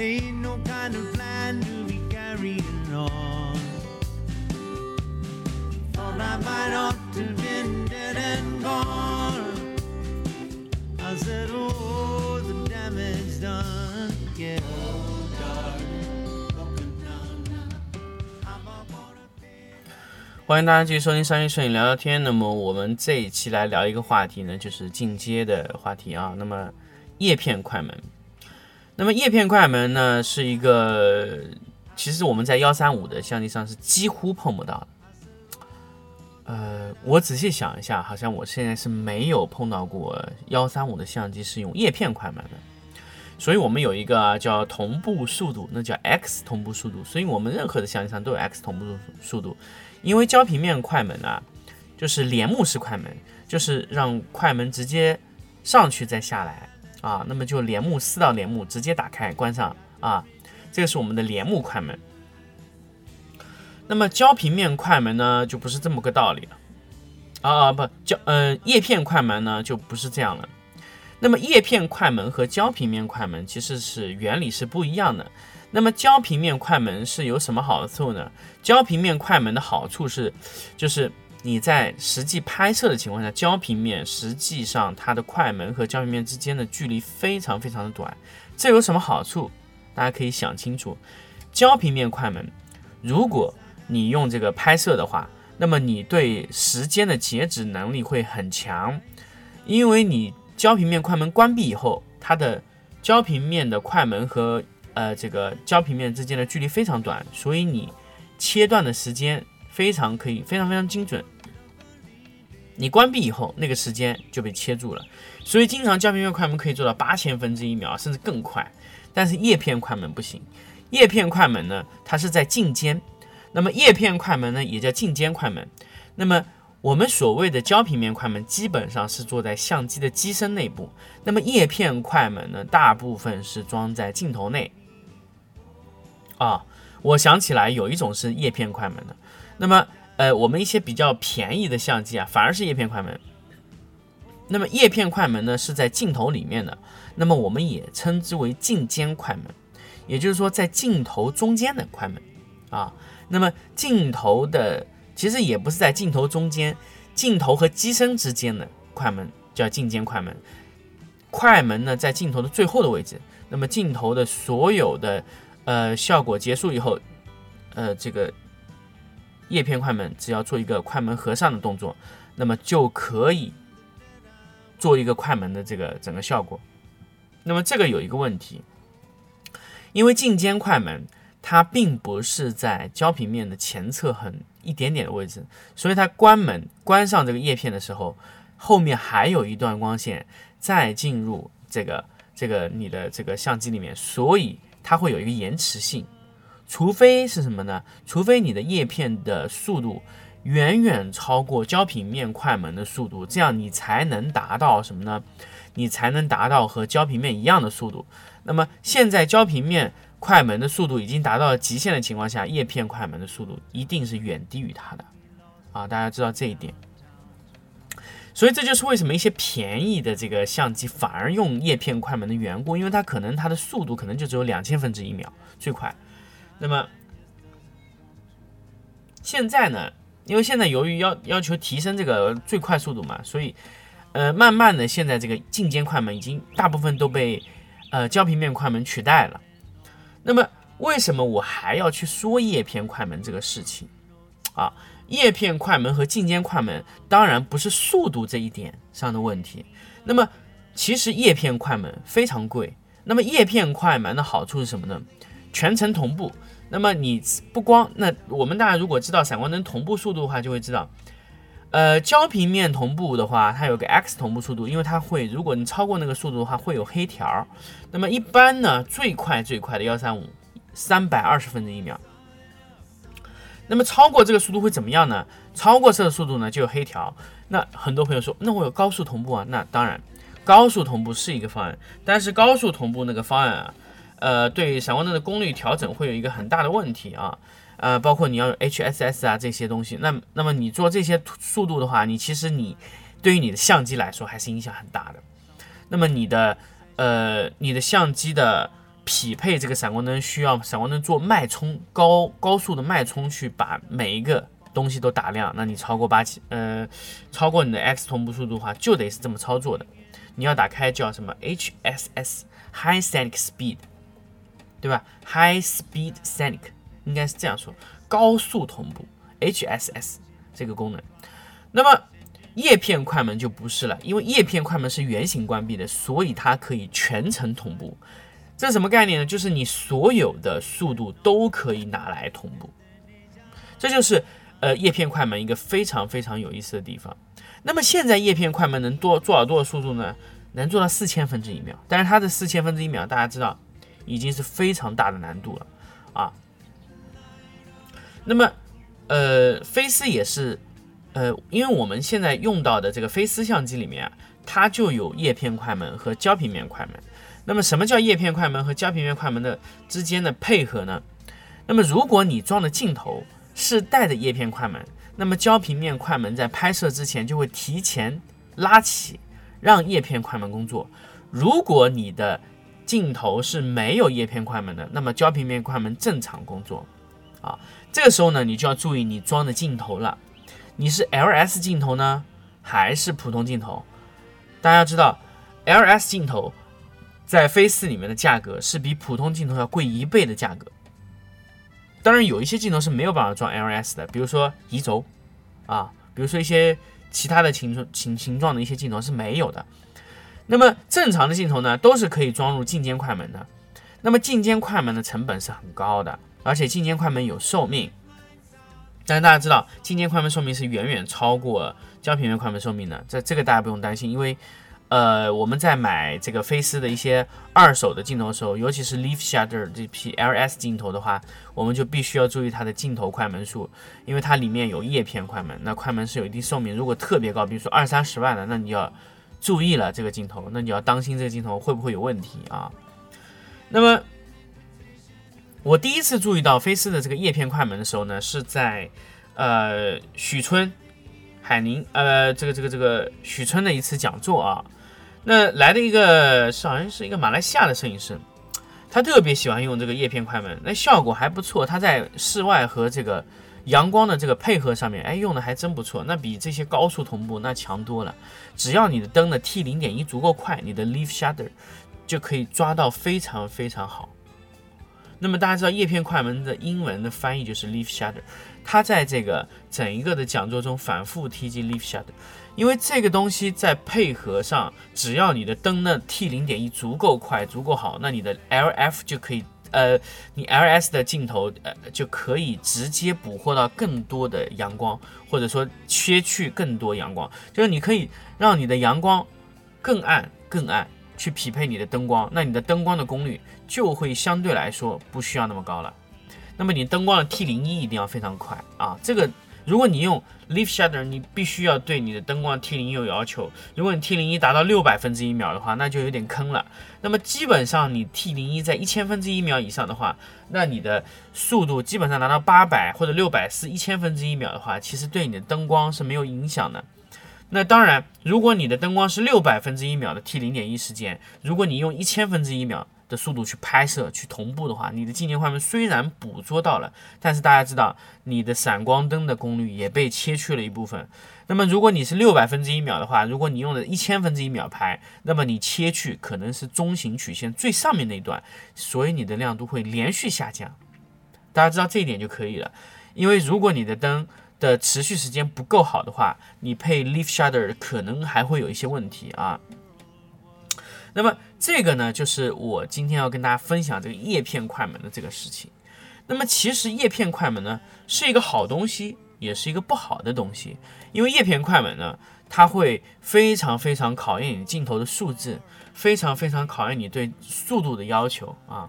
Ain't no kind of plan to be carrying on. Thought I might ought to been dead and gone. I said, oh, the damage done. Yeah. I'm a gonna pay. 欢迎大家继续收听商业摄影聊聊天。那么我们这一期来聊一个话题呢，就是进阶的话题啊。那么叶片快门，那么叶片快门呢是一个，其实我们在幺三五的相机上是几乎碰不到的。呃，我仔细想一下，好像我现在是没有碰到过幺三五的相机是用叶片快门的。所以我们有一个叫同步速度，那叫 X 同步速度。所以我们任何的相机上都有 X 同步速度。因为焦平面快门啊，就是帘幕式快门，就是让快门直接上去再下来啊，那么就帘幕四道帘幕直接打开关上啊，这个是我们的帘幕快门。那么胶平面快门呢，就不是这么个道理了啊不胶呃叶片快门呢就不是这样了。那么叶片快门和胶平面快门其实是原理是不一样的。那么胶平面快门是有什么好处呢？胶平面快门的好处是，就是你在实际拍摄的情况下，焦平面实际上它的快门和焦平面之间的距离非常非常的短。这有什么好处？大家可以想清楚。焦平面快门，如果你用这个拍摄的话，那么你对时间的截止能力会很强，因为你焦平面快门关闭以后，它的焦平面的快门和呃，这个焦平面之间的距离非常短，所以你切断的时间非常可以非常非常精准。你关闭以后，那个时间就被切住了，所以经常焦平面快门可以做到八千分之一秒，甚至更快。但是叶片快门不行，叶片快门呢，它是在镜间，那么叶片快门呢也叫镜间快门。那么我们所谓的焦平面快门基本上是做在相机的机身内部，那么叶片快门呢，大部分是装在镜头内。啊，我想起来有一种是叶片快门的，那么呃，我们一些比较便宜的相机啊，反而是叶片快门。那么叶片快门呢是在镜头里面的，那么我们也称之为镜间快门，也就是说在镜头中间的快门啊。那么镜头的其实也不是在镜头中间，镜头和机身之间的快门叫镜间快门。快门呢在镜头的最后的位置，那么镜头的所有的呃，效果结束以后，呃，这个叶片快门只要做一个快门合上的动作，那么就可以做一个快门的这个整个效果。那么这个有一个问题，因为镜间快门它并不是在焦平面的前侧很一点点的位置，所以它关门关上这个叶片的时候，后面还有一段光线再进入这个这个你的这个相机里面，所以。它会有一个延迟性，除非是什么呢？除非你的叶片的速度远远超过胶平面快门的速度，这样你才能达到什么呢？你才能达到和胶平面一样的速度。那么现在胶平面快门的速度已经达到了极限的情况下，叶片快门的速度一定是远低于它的啊！大家知道这一点。所以这就是为什么一些便宜的这个相机反而用叶片快门的缘故，因为它可能它的速度可能就只有两千分之一秒最快。那么现在呢，因为现在由于要要求提升这个最快速度嘛，所以呃慢慢的现在这个进间快门已经大部分都被呃焦平面快门取代了。那么为什么我还要去说叶片快门这个事情啊？叶片快门和进间快门当然不是速度这一点上的问题。那么其实叶片快门非常贵。那么叶片快门的好处是什么呢？全程同步。那么你不光那我们大家如果知道闪光灯同步速度的话，就会知道，呃，焦平面同步的话，它有个 X 同步速度，因为它会如果你超过那个速度的话，会有黑条。那么一般呢，最快最快的幺三五三百二十分之一秒。那么超过这个速度会怎么样呢？超过这个速度呢就有黑条。那很多朋友说，那我有高速同步啊？那当然，高速同步是一个方案，但是高速同步那个方案啊，呃，对闪光灯的功率调整会有一个很大的问题啊。呃，包括你要有 HSS 啊这些东西，那那么你做这些速度的话，你其实你对于你的相机来说还是影响很大的。那么你的呃你的相机的匹配这个闪光灯需要闪光灯做脉冲高高速的脉冲去把每一个东西都打亮，那你超过八千呃超过你的 X 同步速度的话，就得是这么操作的。你要打开叫什么 HSS High Scenic Speed，对吧？High Speed Scenic。应该是这样说，高速同步 HSS 这个功能。那么叶片快门就不是了，因为叶片快门是圆形关闭的，所以它可以全程同步。这什么概念呢？就是你所有的速度都可以拿来同步。这就是呃叶片快门一个非常非常有意思的地方。那么现在叶片快门能多做到多少速度呢？能做到四千分之一秒。但是它的四千分之一秒，大家知道已经是非常大的难度了啊。那么，呃，菲斯也是，呃，因为我们现在用到的这个菲斯相机里面啊，它就有叶片快门和胶平面快门。那么，什么叫叶片快门和胶平面快门的之间的配合呢？那么，如果你装的镜头是带的叶片快门，那么胶平面快门在拍摄之前就会提前拉起，让叶片快门工作。如果你的镜头是没有叶片快门的，那么胶平面快门正常工作，啊。这个时候呢，你就要注意你装的镜头了。你是 LS 镜头呢，还是普通镜头？大家要知道，LS 镜头在飞四里面的价格是比普通镜头要贵一倍的价格。当然，有一些镜头是没有办法装 LS 的，比如说移轴啊，比如说一些其他的形状形形状的一些镜头是没有的。那么正常的镜头呢，都是可以装入进阶快门的。那么进阶快门的成本是很高的。而且进阶快门有寿命，但是大家知道，进阶快门寿命是远远超过胶平面快门寿命的。这这个大家不用担心，因为，呃，我们在买这个菲斯的一些二手的镜头的时候，尤其是 Leaf Shutter 这批 LS 镜头的话，我们就必须要注意它的镜头快门数，因为它里面有叶片快门，那快门是有一定寿命，如果特别高，比如说二三十万的，那你要注意了这个镜头，那你要当心这个镜头会不会有问题啊？那么。我第一次注意到菲斯的这个叶片快门的时候呢，是在呃许春海宁呃这个这个这个许春的一次讲座啊。那来的一个是好像是一个马来西亚的摄影师，他特别喜欢用这个叶片快门，那效果还不错。他在室外和这个阳光的这个配合上面，哎，用的还真不错。那比这些高速同步那强多了。只要你的灯的 T 零点一足够快，你的 Leaf Shutter 就可以抓到非常非常好。那么大家知道叶片快门的英文的翻译就是 leaf shutter，他在这个整一个的讲座中反复提及 leaf shutter，因为这个东西在配合上，只要你的灯的 T 零点一足够快、足够好，那你的 LF 就可以，呃，你 LS 的镜头呃就可以直接捕获到更多的阳光，或者说切去更多阳光，就是你可以让你的阳光更暗、更暗。去匹配你的灯光，那你的灯光的功率就会相对来说不需要那么高了。那么你灯光的 T 零一一定要非常快啊！这个如果你用 Leaf Shutter，你必须要对你的灯光 T 零有要求。如果你 T 零一达到六百分之一秒的话，那就有点坑了。那么基本上你 T 零一在一千分之一秒以上的话，那你的速度基本上达到八百或者六百四一千分之一秒的话，其实对你的灯光是没有影响的。那当然，如果你的灯光是六百分之一秒的 T 零点一时间，如果你用一千分之一秒的速度去拍摄、去同步的话，你的近年快门虽然捕捉到了，但是大家知道，你的闪光灯的功率也被切去了一部分。那么如果你是六百分之一秒的话，如果你用的一千分之一秒拍，那么你切去可能是中型曲线最上面那一段，所以你的亮度会连续下降。大家知道这一点就可以了，因为如果你的灯，的持续时间不够好的话，你配 Leaf Shutter 可能还会有一些问题啊。那么这个呢，就是我今天要跟大家分享这个叶片快门的这个事情。那么其实叶片快门呢是一个好东西，也是一个不好的东西，因为叶片快门呢，它会非常非常考验你镜头的素质，非常非常考验你对速度的要求啊。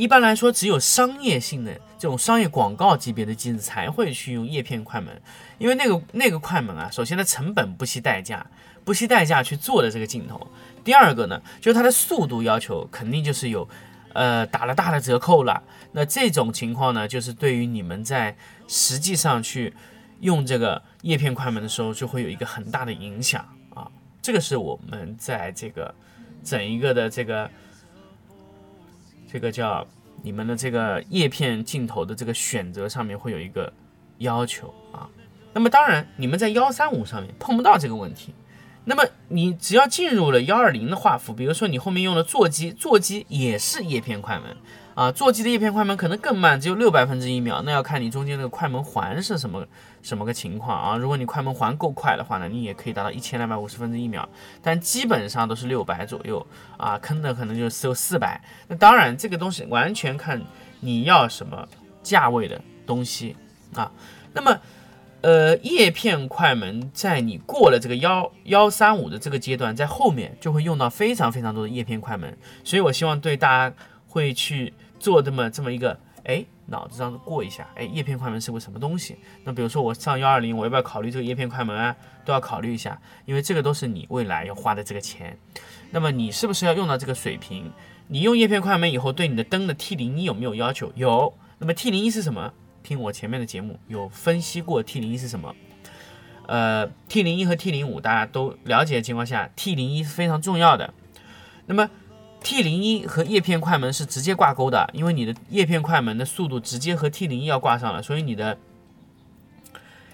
一般来说，只有商业性的这种商业广告级别的机子才会去用叶片快门，因为那个那个快门啊，首先它成本不惜代价，不惜代价去做的这个镜头。第二个呢，就是它的速度要求肯定就是有，呃，打了大的折扣了。那这种情况呢，就是对于你们在实际上去用这个叶片快门的时候，就会有一个很大的影响啊。这个是我们在这个整一个的这个这个叫你们的这个叶片镜头的这个选择上面会有一个要求啊。那么当然，你们在幺三五上面碰不到这个问题。那么你只要进入了幺二零的画幅，比如说你后面用了座机，座机也是叶片快门啊，座机的叶片快门可能更慢，只有六百分之一秒，那要看你中间那个快门环是什么什么个情况啊。如果你快门环够快的话呢，你也可以达到一千两百五十分之一秒，但基本上都是六百左右啊，坑的可能就只有四百。那当然这个东西完全看你要什么价位的东西啊。那么。呃，叶片快门在你过了这个幺幺三五的这个阶段，在后面就会用到非常非常多的叶片快门，所以我希望对大家会去做这么这么一个，哎，脑子上过一下，哎，叶片快门是个什么东西？那比如说我上幺二零，我要不要考虑这个叶片快门啊？都要考虑一下，因为这个都是你未来要花的这个钱。那么你是不是要用到这个水平？你用叶片快门以后，对你的灯的 T 零一有没有要求？有。那么 T 零一是什么？听我前面的节目有分析过 T 零一是什么，呃，T 零一和 T 零五大家都了解的情况下，T 零一是非常重要的。那么 T 零一和叶片快门是直接挂钩的，因为你的叶片快门的速度直接和 T 零一要挂上了，所以你的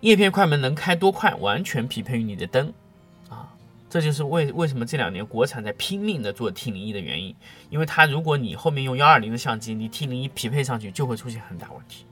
叶片快门能开多快，完全匹配于你的灯啊。这就是为为什么这两年国产在拼命的做 T 零一的原因，因为它如果你后面用幺二零的相机，你 T 零一匹配上去就会出现很大问题。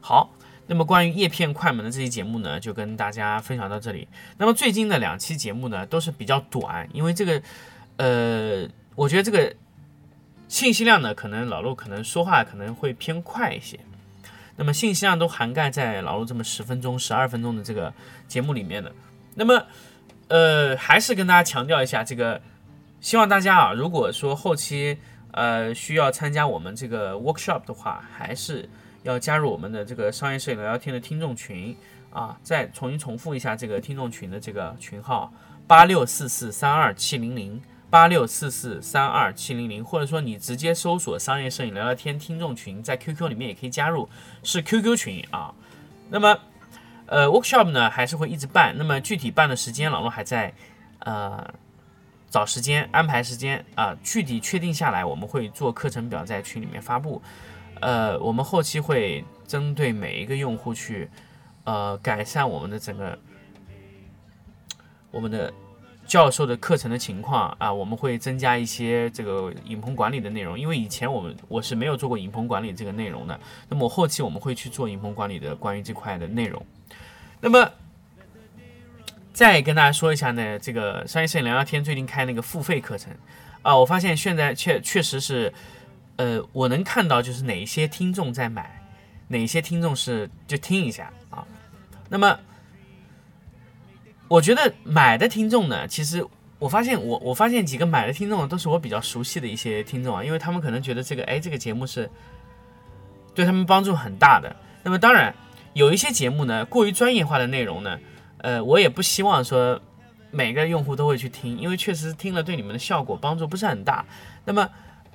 好，那么关于叶片快门的这期节目呢，就跟大家分享到这里。那么最近的两期节目呢，都是比较短，因为这个，呃，我觉得这个信息量呢，可能老陆可能说话可能会偏快一些。那么信息量都涵盖在老陆这么十分钟、十二分钟的这个节目里面的。那么，呃，还是跟大家强调一下，这个希望大家啊，如果说后期呃需要参加我们这个 workshop 的话，还是。要加入我们的这个商业摄影聊聊天的听众群啊！再重新重复一下这个听众群的这个群号：八六四四三二七零零八六四四三二七零零，或者说你直接搜索“商业摄影聊聊天”听众群，在 QQ 里面也可以加入，是 QQ 群啊。那么，呃，workshop 呢还是会一直办，那么具体办的时间，老罗还在呃找时间安排时间啊，具体确定下来，我们会做课程表在群里面发布。呃，我们后期会针对每一个用户去，呃，改善我们的整个我们的教授的课程的情况啊，我们会增加一些这个影棚管理的内容，因为以前我们我是没有做过影棚管理这个内容的，那么我后期我们会去做影棚管理的关于这块的内容。那么再跟大家说一下呢，这个商业摄影聊聊天最近开那个付费课程啊，我发现现在确确实是。呃，我能看到就是哪一些听众在买，哪些听众是就听一下啊。那么，我觉得买的听众呢，其实我发现我我发现几个买的听众都是我比较熟悉的一些听众啊，因为他们可能觉得这个哎这个节目是对他们帮助很大的。那么当然有一些节目呢过于专业化的内容呢，呃，我也不希望说每个用户都会去听，因为确实听了对你们的效果帮助不是很大。那么。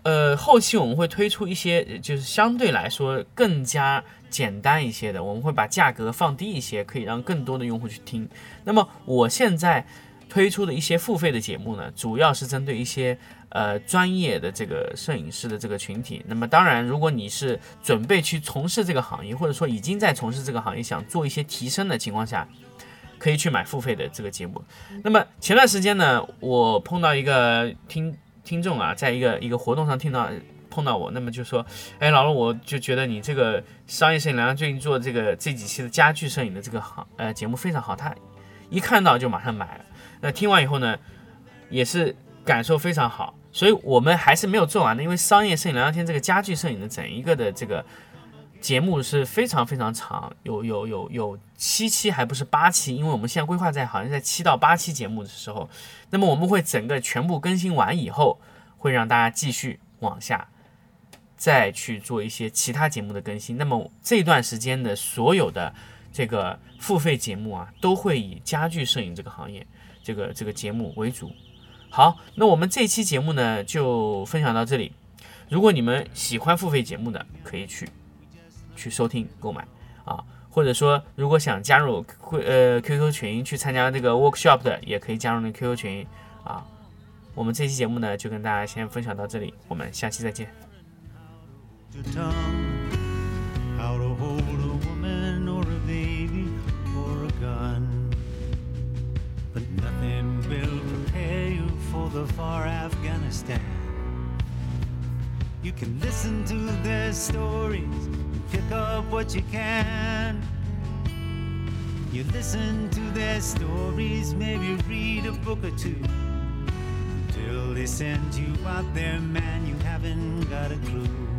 呃，后期我们会推出一些，就是相对来说更加简单一些的，我们会把价格放低一些，可以让更多的用户去听。那么我现在推出的一些付费的节目呢，主要是针对一些呃专业的这个摄影师的这个群体。那么当然，如果你是准备去从事这个行业，或者说已经在从事这个行业，想做一些提升的情况下，可以去买付费的这个节目。那么前段时间呢，我碰到一个听。听众啊，在一个一个活动上听到碰到我，那么就说，哎，老陆，我就觉得你这个商业摄影聊最近做这个这几期的家具摄影的这个行呃节目非常好，他一看到就马上买了。那听完以后呢，也是感受非常好。所以我们还是没有做完的，因为商业摄影聊天这个家具摄影的整一个的这个节目是非常非常长，有有有有七期还不是八期，因为我们现在规划在好像在七到八期节目的时候。那么我们会整个全部更新完以后，会让大家继续往下再去做一些其他节目的更新。那么这段时间的所有的这个付费节目啊，都会以家具摄影这个行业这个这个节目为主。好，那我们这期节目呢就分享到这里。如果你们喜欢付费节目的，可以去去收听购买啊，或者说如果想加入会呃 QQ 群去参加这个 workshop 的，也可以加入那 QQ 群啊。我们这期节目呢就跟大家先分享到这里，我们下期再见。Your tongue how to hold a woman or a baby or a gun. But nothing will prepare you for the far Afghanistan. You can listen to their stories and pick up what you can. You listen to their stories, maybe read a book or two. Till they send you out there, man, you haven't got a clue.